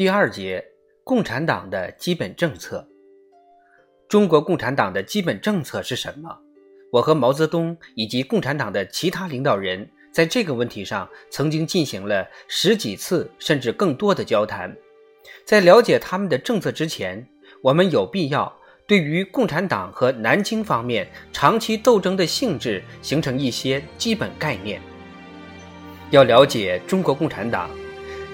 第二节，共产党的基本政策。中国共产党的基本政策是什么？我和毛泽东以及共产党的其他领导人在这个问题上曾经进行了十几次甚至更多的交谈。在了解他们的政策之前，我们有必要对于共产党和南京方面长期斗争的性质形成一些基本概念。要了解中国共产党。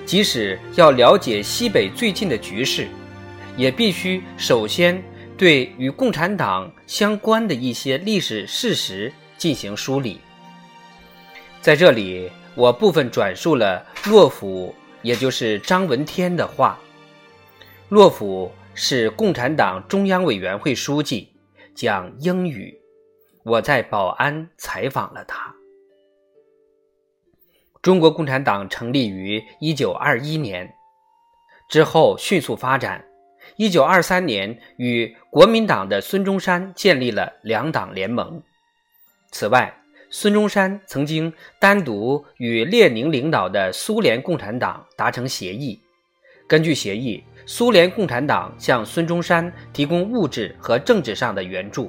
即使要了解西北最近的局势，也必须首先对与共产党相关的一些历史事实进行梳理。在这里，我部分转述了洛甫，也就是张闻天的话。洛甫是共产党中央委员会书记，讲英语。我在保安采访了他。中国共产党成立于一九二一年，之后迅速发展。一九二三年，与国民党的孙中山建立了两党联盟。此外，孙中山曾经单独与列宁领导的苏联共产党达成协议。根据协议，苏联共产党向孙中山提供物质和政治上的援助。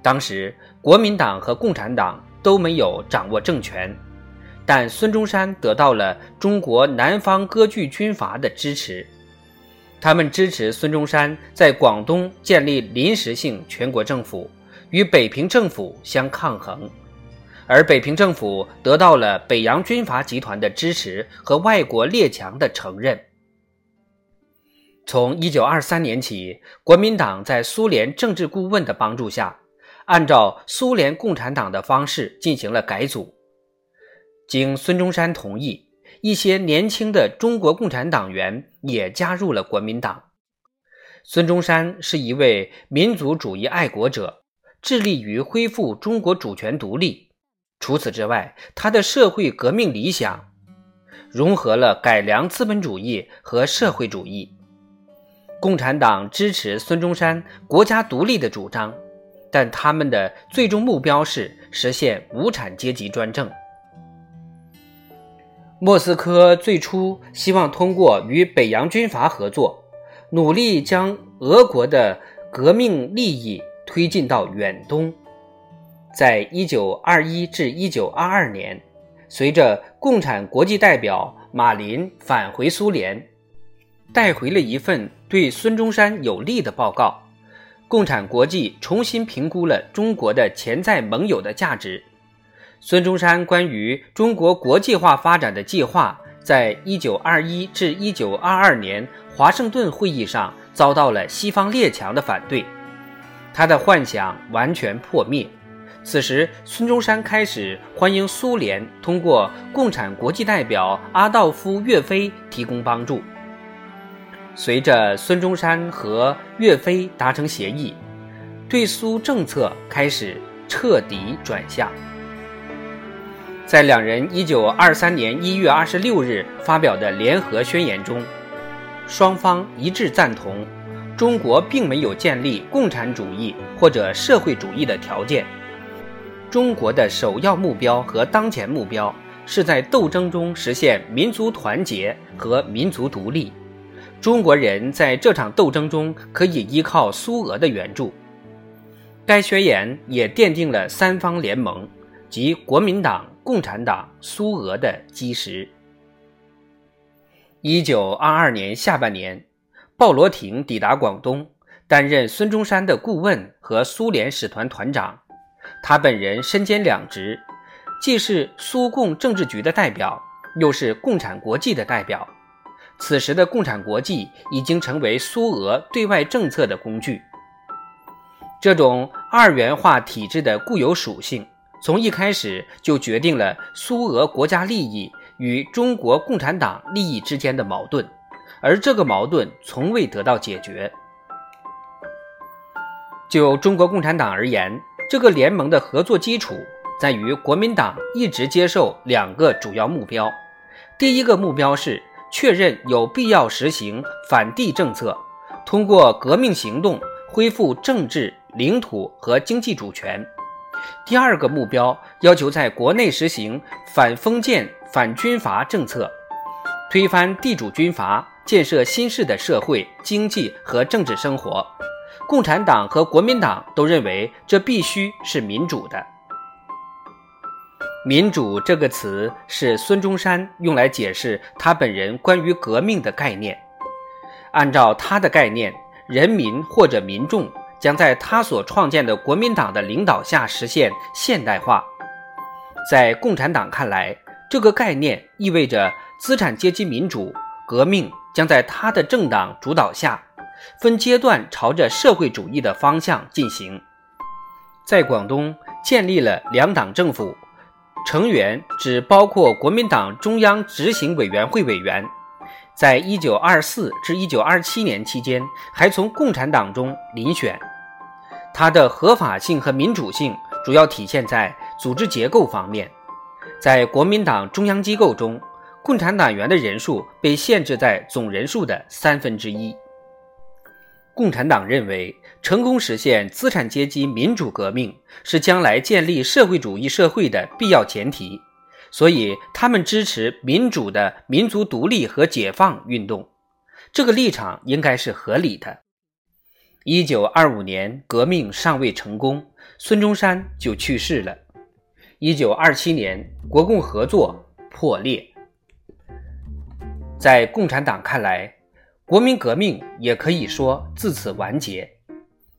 当时，国民党和共产党都没有掌握政权。但孙中山得到了中国南方割据军阀的支持，他们支持孙中山在广东建立临时性全国政府，与北平政府相抗衡，而北平政府得到了北洋军阀集团的支持和外国列强的承认。从1923年起，国民党在苏联政治顾问的帮助下，按照苏联共产党的方式进行了改组。经孙中山同意，一些年轻的中国共产党员也加入了国民党。孙中山是一位民族主义爱国者，致力于恢复中国主权独立。除此之外，他的社会革命理想融合了改良资本主义和社会主义。共产党支持孙中山国家独立的主张，但他们的最终目标是实现无产阶级专政。莫斯科最初希望通过与北洋军阀合作，努力将俄国的革命利益推进到远东。在一九二一至一九二二年，随着共产国际代表马林返回苏联，带回了一份对孙中山有利的报告。共产国际重新评估了中国的潜在盟友的价值。孙中山关于中国国际化发展的计划，在一九二一至一九二二年华盛顿会议上遭到了西方列强的反对，他的幻想完全破灭。此时，孙中山开始欢迎苏联通过共产国际代表阿道夫·岳飞提供帮助。随着孙中山和岳飞达成协议，对苏政策开始彻底转向。在两人一九二三年一月二十六日发表的联合宣言中，双方一致赞同，中国并没有建立共产主义或者社会主义的条件。中国的首要目标和当前目标是在斗争中实现民族团结和民族独立。中国人在这场斗争中可以依靠苏俄的援助。该宣言也奠定了三方联盟及国民党。共产党苏俄的基石。一九二二年下半年，鲍罗廷抵达广东，担任孙中山的顾问和苏联使团团长。他本人身兼两职，既是苏共政治局的代表，又是共产国际的代表。此时的共产国际已经成为苏俄对外政策的工具。这种二元化体制的固有属性。从一开始就决定了苏俄国家利益与中国共产党利益之间的矛盾，而这个矛盾从未得到解决。就中国共产党而言，这个联盟的合作基础在于国民党一直接受两个主要目标：第一个目标是确认有必要实行反帝政策，通过革命行动恢复政治、领土和经济主权。第二个目标要求在国内实行反封建、反军阀政策，推翻地主军阀，建设新式的社会、经济和政治生活。共产党和国民党都认为这必须是民主的。民主这个词是孙中山用来解释他本人关于革命的概念。按照他的概念，人民或者民众将在他所创建的国民党的领导下实现现代化。在共产党看来，这个概念意味着资产阶级民主革命将在他的政党主导下。分阶段朝着社会主义的方向进行，在广东建立了两党政府，成员只包括国民党中央执行委员会委员。在一九二四至一九二七年期间，还从共产党中遴选。它的合法性和民主性主要体现在组织结构方面，在国民党中央机构中，共产党员的人数被限制在总人数的三分之一。共产党认为，成功实现资产阶级民主革命是将来建立社会主义社会的必要前提，所以他们支持民主的民族独立和解放运动。这个立场应该是合理的。一九二五年，革命尚未成功，孙中山就去世了。一九二七年，国共合作破裂。在共产党看来，国民革命也可以说自此完结，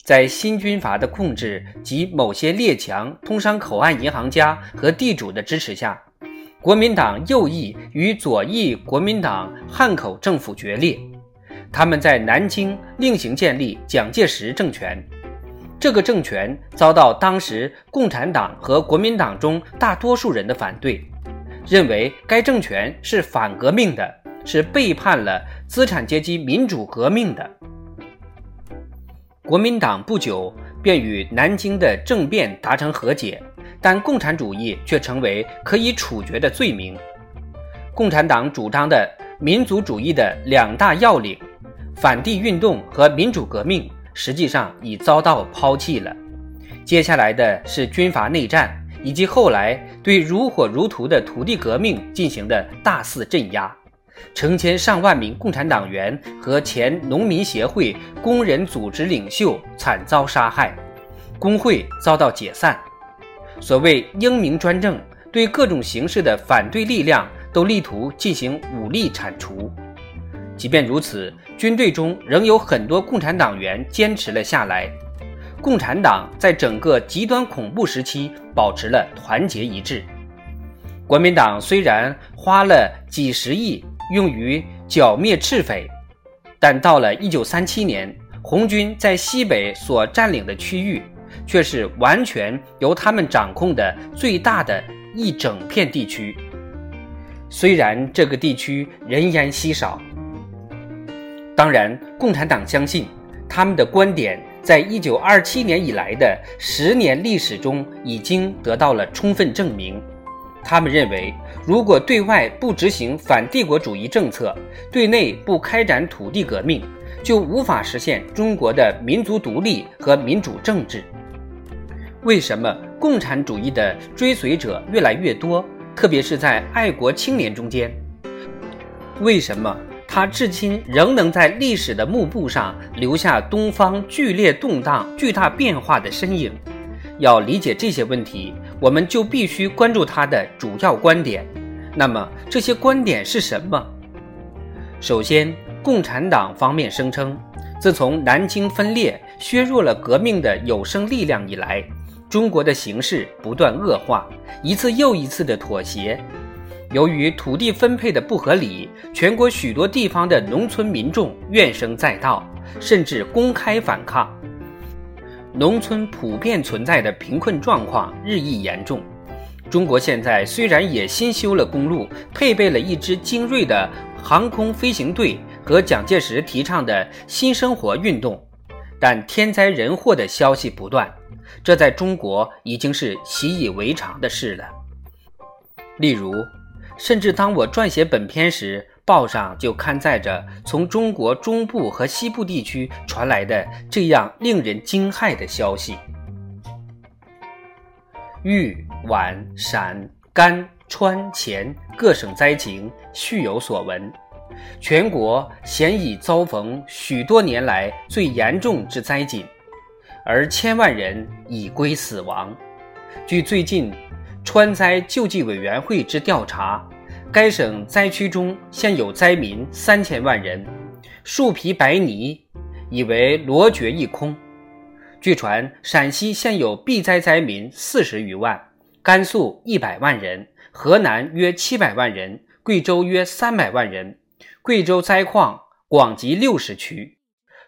在新军阀的控制及某些列强、通商口岸银行家和地主的支持下，国民党右翼与左翼国民党汉口政府决裂，他们在南京另行建立蒋介石政权。这个政权遭到当时共产党和国民党中大多数人的反对，认为该政权是反革命的。是背叛了资产阶级民主革命的。国民党不久便与南京的政变达成和解，但共产主义却成为可以处决的罪名。共产党主张的民族主义的两大要领——反帝运动和民主革命，实际上已遭到抛弃了。接下来的是军阀内战，以及后来对如火如荼的土地革命进行的大肆镇压。成千上万名共产党员和前农民协会工人组织领袖惨遭杀害，工会遭到解散。所谓英明专政，对各种形式的反对力量都力图进行武力铲除。即便如此，军队中仍有很多共产党员坚持了下来。共产党在整个极端恐怖时期保持了团结一致。国民党虽然花了几十亿。用于剿灭赤匪，但到了一九三七年，红军在西北所占领的区域，却是完全由他们掌控的最大的一整片地区。虽然这个地区人烟稀少，当然，共产党相信他们的观点在一九二七年以来的十年历史中已经得到了充分证明。他们认为，如果对外不执行反帝国主义政策，对内不开展土地革命，就无法实现中国的民族独立和民主政治。为什么共产主义的追随者越来越多，特别是在爱国青年中间？为什么他至今仍能在历史的幕布上留下东方剧烈动荡、巨大变化的身影？要理解这些问题。我们就必须关注他的主要观点。那么这些观点是什么？首先，共产党方面声称，自从南京分裂、削弱了革命的有生力量以来，中国的形势不断恶化，一次又一次的妥协。由于土地分配的不合理，全国许多地方的农村民众怨声载道，甚至公开反抗。农村普遍存在的贫困状况日益严重。中国现在虽然也新修了公路，配备了一支精锐的航空飞行队和蒋介石提倡的新生活运动，但天灾人祸的消息不断，这在中国已经是习以为常的事了。例如，甚至当我撰写本篇时，报上就刊载着从中国中部和西部地区传来的这样令人惊骇的消息：豫皖陕甘川黔各省灾情，续有所闻。全国现已遭逢许多年来最严重之灾馑，而千万人已归死亡。据最近川灾救济委员会之调查，该省灾区中现有灾民三千万人，树皮白泥已为罗绝一空。据传，陕西现有避灾灾民四十余万，甘肃一百万人，河南约七百万人，贵州约三百万人。贵州灾况广及六十区，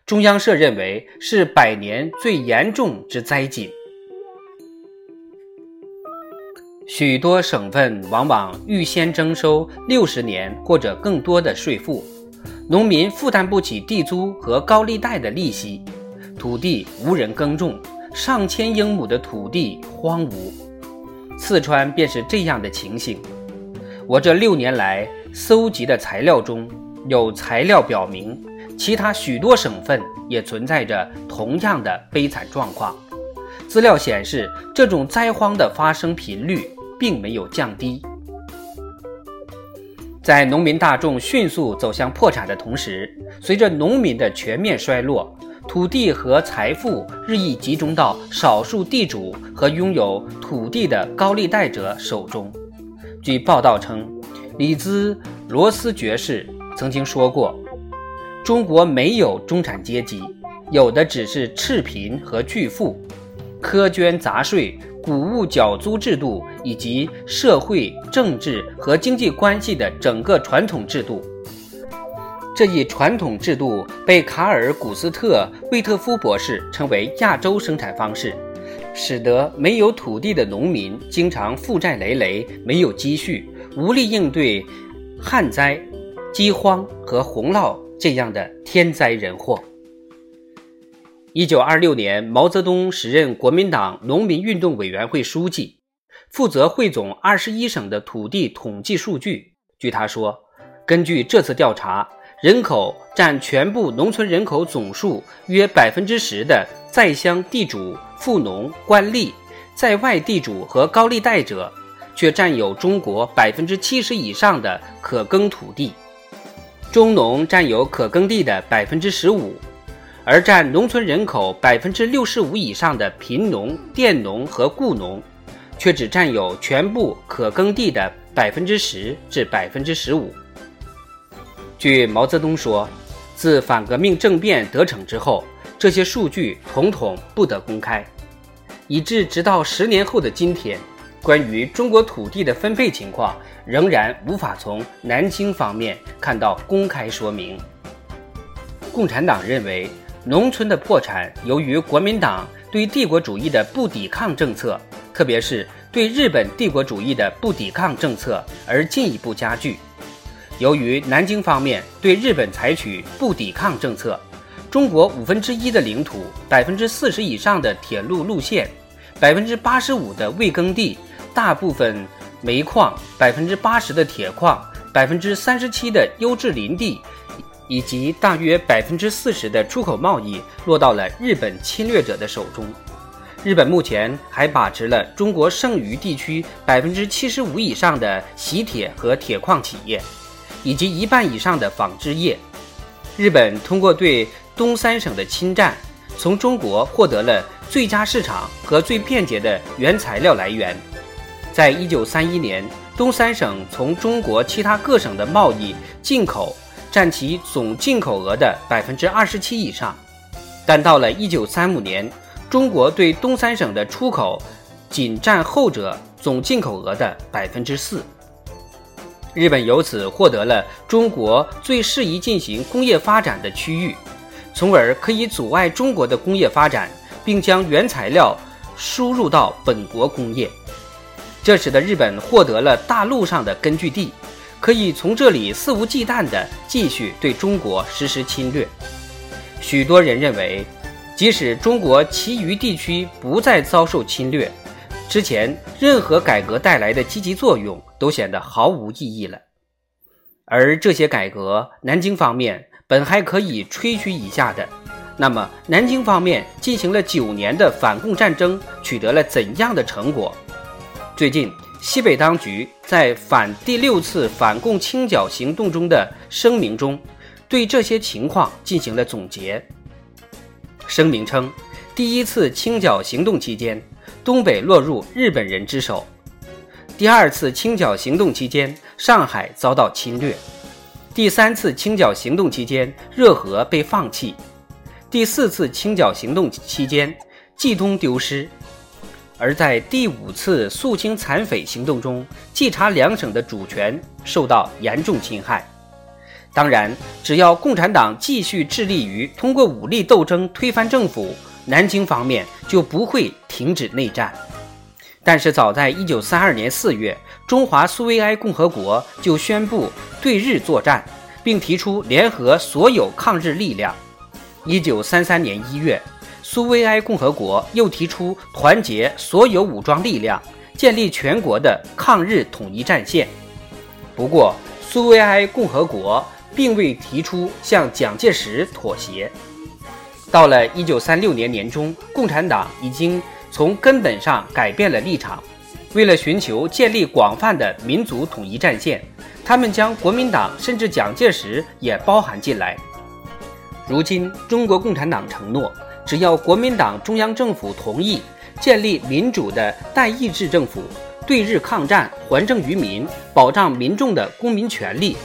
中央社认为是百年最严重之灾馑。许多省份往往预先征收六十年或者更多的税赋，农民负担不起地租和高利贷的利息，土地无人耕种，上千英亩的土地荒芜。四川便是这样的情形。我这六年来搜集的材料中。有材料表明，其他许多省份也存在着同样的悲惨状况。资料显示，这种灾荒的发生频率并没有降低。在农民大众迅速走向破产的同时，随着农民的全面衰落，土地和财富日益集中到少数地主和拥有土地的高利贷者手中。据报道称，里兹罗斯爵士。曾经说过，中国没有中产阶级，有的只是赤贫和巨富。苛捐杂税、谷物缴租制度以及社会、政治和经济关系的整个传统制度，这一传统制度被卡尔·古斯特·魏特夫博士称为亚洲生产方式，使得没有土地的农民经常负债累累，没有积蓄，无力应对旱灾。饥荒和洪涝这样的天灾人祸。一九二六年，毛泽东时任国民党农民运动委员会书记，负责汇总二十一省的土地统计数据。据他说，根据这次调查，人口占全部农村人口总数约百分之十的在乡地主、富农、官吏，在外地主和高利贷者，却占有中国百分之七十以上的可耕土地。中农占有可耕地的百分之十五，而占农村人口百分之六十五以上的贫农、佃农和雇农，却只占有全部可耕地的百分之十至百分之十五。据毛泽东说，自反革命政变得逞之后，这些数据统统不得公开，以致直到十年后的今天，关于中国土地的分配情况。仍然无法从南京方面看到公开说明。共产党认为，农村的破产由于国民党对帝国主义的不抵抗政策，特别是对日本帝国主义的不抵抗政策而进一步加剧。由于南京方面对日本采取不抵抗政策，中国五分之一的领土、百分之四十以上的铁路路线、百分之八十五的未耕地、大部分。煤矿百分之八十的铁矿，百分之三十七的优质林地，以及大约百分之四十的出口贸易落到了日本侵略者的手中。日本目前还把持了中国剩余地区百分之七十五以上的锡铁和铁矿企业，以及一半以上的纺织业。日本通过对东三省的侵占，从中国获得了最佳市场和最便捷的原材料来源。在一九三一年，东三省从中国其他各省的贸易进口占其总进口额的百分之二十七以上，但到了一九三五年，中国对东三省的出口仅占后者总进口额的百分之四。日本由此获得了中国最适宜进行工业发展的区域，从而可以阻碍中国的工业发展，并将原材料输入到本国工业。这使得日本获得了大陆上的根据地，可以从这里肆无忌惮地继续对中国实施侵略。许多人认为，即使中国其余地区不再遭受侵略，之前任何改革带来的积极作用都显得毫无意义了。而这些改革，南京方面本还可以吹嘘一下的，那么南京方面进行了九年的反共战争，取得了怎样的成果？最近，西北当局在反第六次反共清剿行动中的声明中，对这些情况进行了总结。声明称，第一次清剿行动期间，东北落入日本人之手；第二次清剿行动期间，上海遭到侵略；第三次清剿行动期间，热河被放弃；第四次清剿行动期间，冀东丢失；而在第五次肃清残匪行动中，冀察两省的主权受到严重侵害。当然，只要共产党继续致力于通过武力斗争推翻政府，南京方面就不会停止内战。但是，早在1932年4月，中华苏维埃共和国就宣布对日作战，并提出联合所有抗日力量。1933年1月，苏维埃共和国又提出团结所有武装力量，建立全国的抗日统一战线。不过，苏维埃共和国。并未提出向蒋介石妥协。到了一九三六年年中，共产党已经从根本上改变了立场。为了寻求建立广泛的民族统一战线，他们将国民党甚至蒋介石也包含进来。如今，中国共产党承诺，只要国民党中央政府同意建立民主的代议制政府，对日抗战，还政于民，保障民众的公民权利。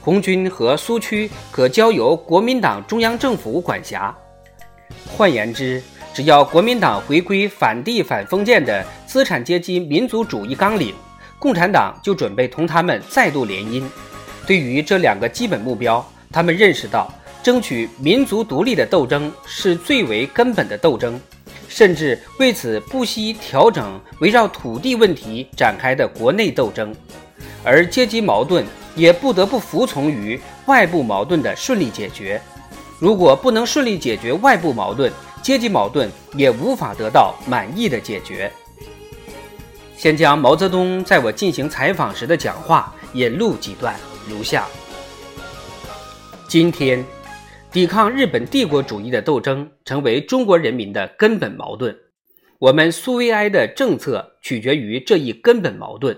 红军和苏区可交由国民党中央政府管辖。换言之，只要国民党回归反帝反封建的资产阶级民族主义纲领，共产党就准备同他们再度联姻。对于这两个基本目标，他们认识到，争取民族独立的斗争是最为根本的斗争，甚至为此不惜调整围绕土地问题展开的国内斗争，而阶级矛盾。也不得不服从于外部矛盾的顺利解决。如果不能顺利解决外部矛盾，阶级矛盾也无法得到满意的解决。先将毛泽东在我进行采访时的讲话引录几段，如下：今天，抵抗日本帝国主义的斗争成为中国人民的根本矛盾。我们苏维埃的政策取决于这一根本矛盾。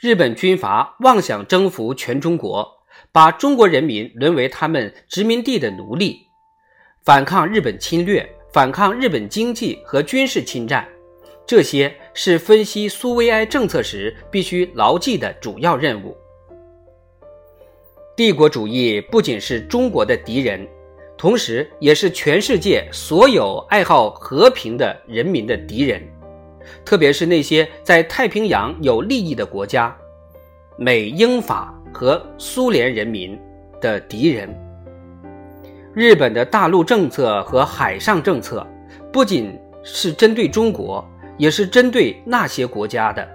日本军阀妄想征服全中国，把中国人民沦为他们殖民地的奴隶，反抗日本侵略，反抗日本经济和军事侵占，这些是分析苏维埃政策时必须牢记的主要任务。帝国主义不仅是中国的敌人，同时也是全世界所有爱好和平的人民的敌人。特别是那些在太平洋有利益的国家，美、英、法和苏联人民的敌人。日本的大陆政策和海上政策，不仅是针对中国，也是针对那些国家的。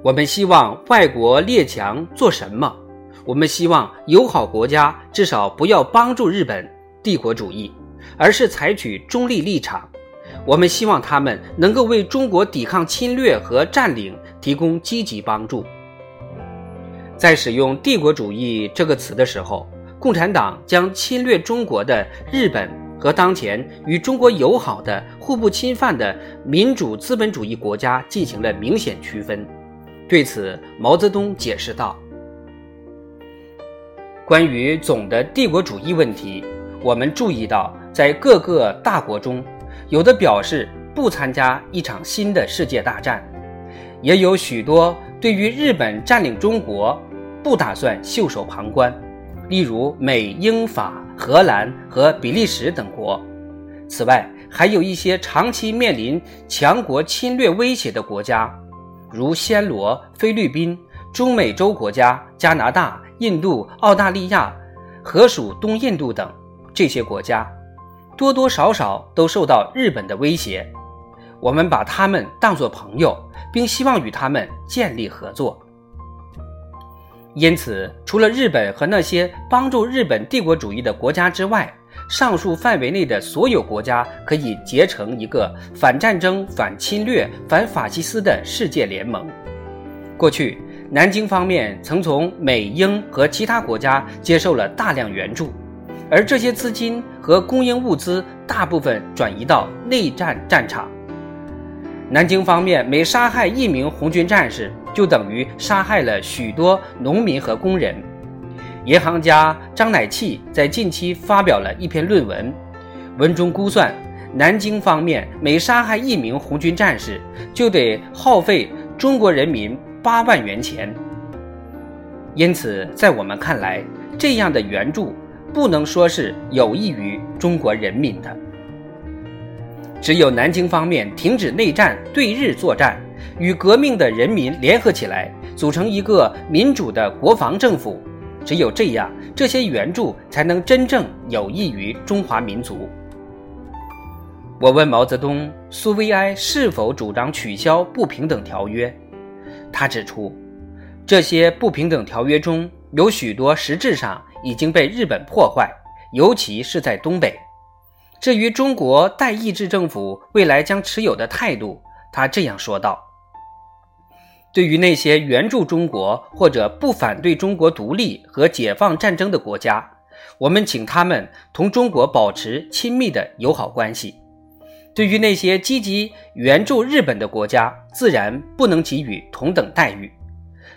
我们希望外国列强做什么？我们希望友好国家至少不要帮助日本帝国主义，而是采取中立立场。我们希望他们能够为中国抵抗侵略和占领提供积极帮助。在使用“帝国主义”这个词的时候，共产党将侵略中国的日本和当前与中国友好的、互不侵犯的民主资本主义国家进行了明显区分。对此，毛泽东解释道：“关于总的帝国主义问题，我们注意到，在各个大国中。”有的表示不参加一场新的世界大战，也有许多对于日本占领中国不打算袖手旁观，例如美、英、法、荷兰和比利时等国。此外，还有一些长期面临强国侵略威胁的国家，如暹罗、菲律宾、中美洲国家、加拿大、印度、澳大利亚、和属东印度等这些国家。多多少少都受到日本的威胁，我们把他们当作朋友，并希望与他们建立合作。因此，除了日本和那些帮助日本帝国主义的国家之外，上述范围内的所有国家可以结成一个反战争、反侵略、反法西斯的世界联盟。过去，南京方面曾从美英和其他国家接受了大量援助。而这些资金和供应物资大部分转移到内战战场。南京方面每杀害一名红军战士，就等于杀害了许多农民和工人。银行家张乃器在近期发表了一篇论文，文中估算，南京方面每杀害一名红军战士，就得耗费中国人民八万元钱。因此，在我们看来，这样的援助不能说是有益于中国人民的。只有南京方面停止内战、对日作战，与革命的人民联合起来，组成一个民主的国防政府。只有这样，这些援助才能真正有益于中华民族。我问毛泽东，苏维埃是否主张取消不平等条约？他指出，这些不平等条约中有许多实质上已经被日本破坏，尤其是在东北。至于中国代议制政府未来将持有的态度，他这样说道：“对于那些援助中国或者不反对中国独立和解放战争的国家，我们请他们同中国保持亲密的友好关系；对于那些积极援助日本的国家，自然不能给予同等待遇。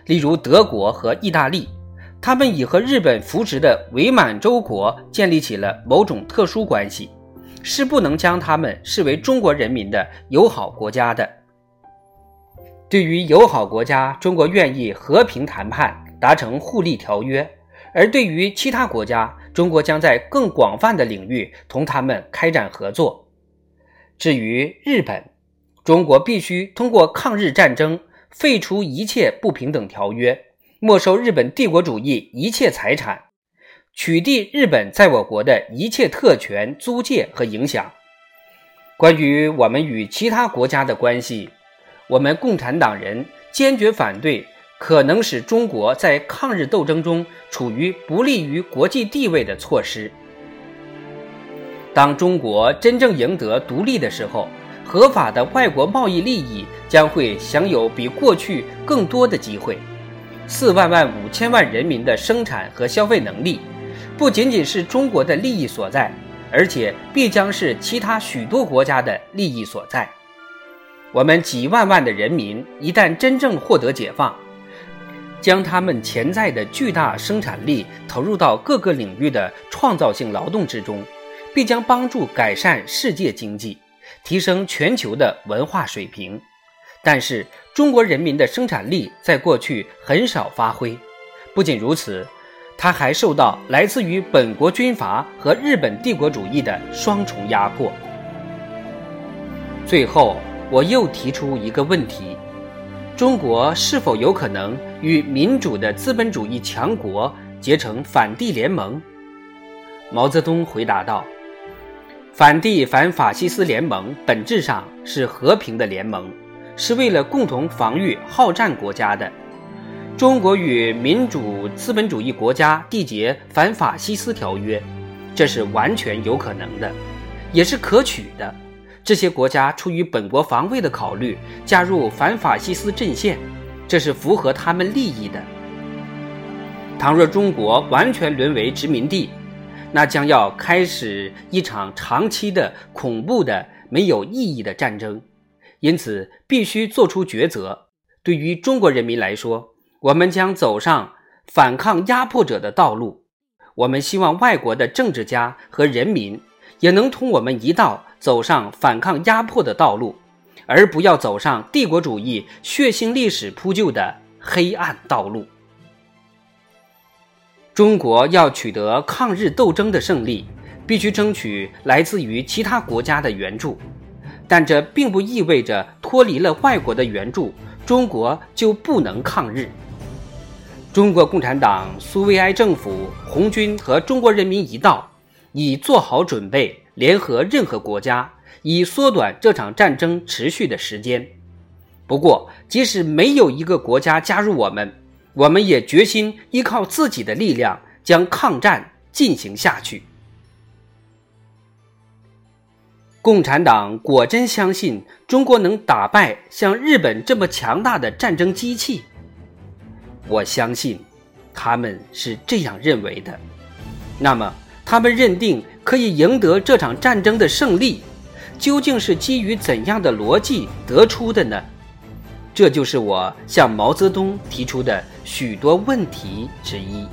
例如德国和意大利，他们已和日本扶植的伪满洲国建立起了某种特殊关系。”是不能将他们视为中国人民的友好国家的。对于友好国家，中国愿意和平谈判，达成互利条约；而对于其他国家，中国将在更广泛的领域同他们开展合作。至于日本，中国必须通过抗日战争废除一切不平等条约，没收日本帝国主义一切财产。取缔日本在我国的一切特权、租界和影响。关于我们与其他国家的关系，我们共产党人坚决反对可能使中国在抗日斗争中处于不利于国际地位的措施。当中国真正赢得独立的时候，合法的外国贸易利益将会享有比过去更多的机会。四万万五千万人民的生产和消费能力。不仅仅是中国的利益所在，而且必将是其他许多国家的利益所在。我们几万万的人民一旦真正获得解放，将他们潜在的巨大生产力投入到各个领域的创造性劳动之中，必将帮助改善世界经济，提升全球的文化水平。但是，中国人民的生产力在过去很少发挥。不仅如此。他还受到来自于本国军阀和日本帝国主义的双重压迫。最后，我又提出一个问题：中国是否有可能与民主的资本主义强国结成反帝联盟？毛泽东回答道：“反帝反法西斯联盟本质上是和平的联盟，是为了共同防御好战国家的。”中国与民主资本主义国家缔结反法西斯条约，这是完全有可能的，也是可取的。这些国家出于本国防卫的考虑，加入反法西斯阵线，这是符合他们利益的。倘若中国完全沦为殖民地，那将要开始一场长期的恐怖的、没有意义的战争。因此，必须做出抉择。对于中国人民来说，我们将走上反抗压迫者的道路。我们希望外国的政治家和人民也能同我们一道走上反抗压迫的道路，而不要走上帝国主义血腥历史铺就的黑暗道路。中国要取得抗日斗争的胜利，必须争取来自于其他国家的援助，但这并不意味着脱离了外国的援助，中国就不能抗日。中国共产党、苏维埃政府、红军和中国人民一道，已做好准备，联合任何国家，以缩短这场战争持续的时间。不过，即使没有一个国家加入我们，我们也决心依靠自己的力量将抗战进行下去。共产党果真相信中国能打败像日本这么强大的战争机器？我相信，他们是这样认为的。那么，他们认定可以赢得这场战争的胜利，究竟是基于怎样的逻辑得出的呢？这就是我向毛泽东提出的许多问题之一。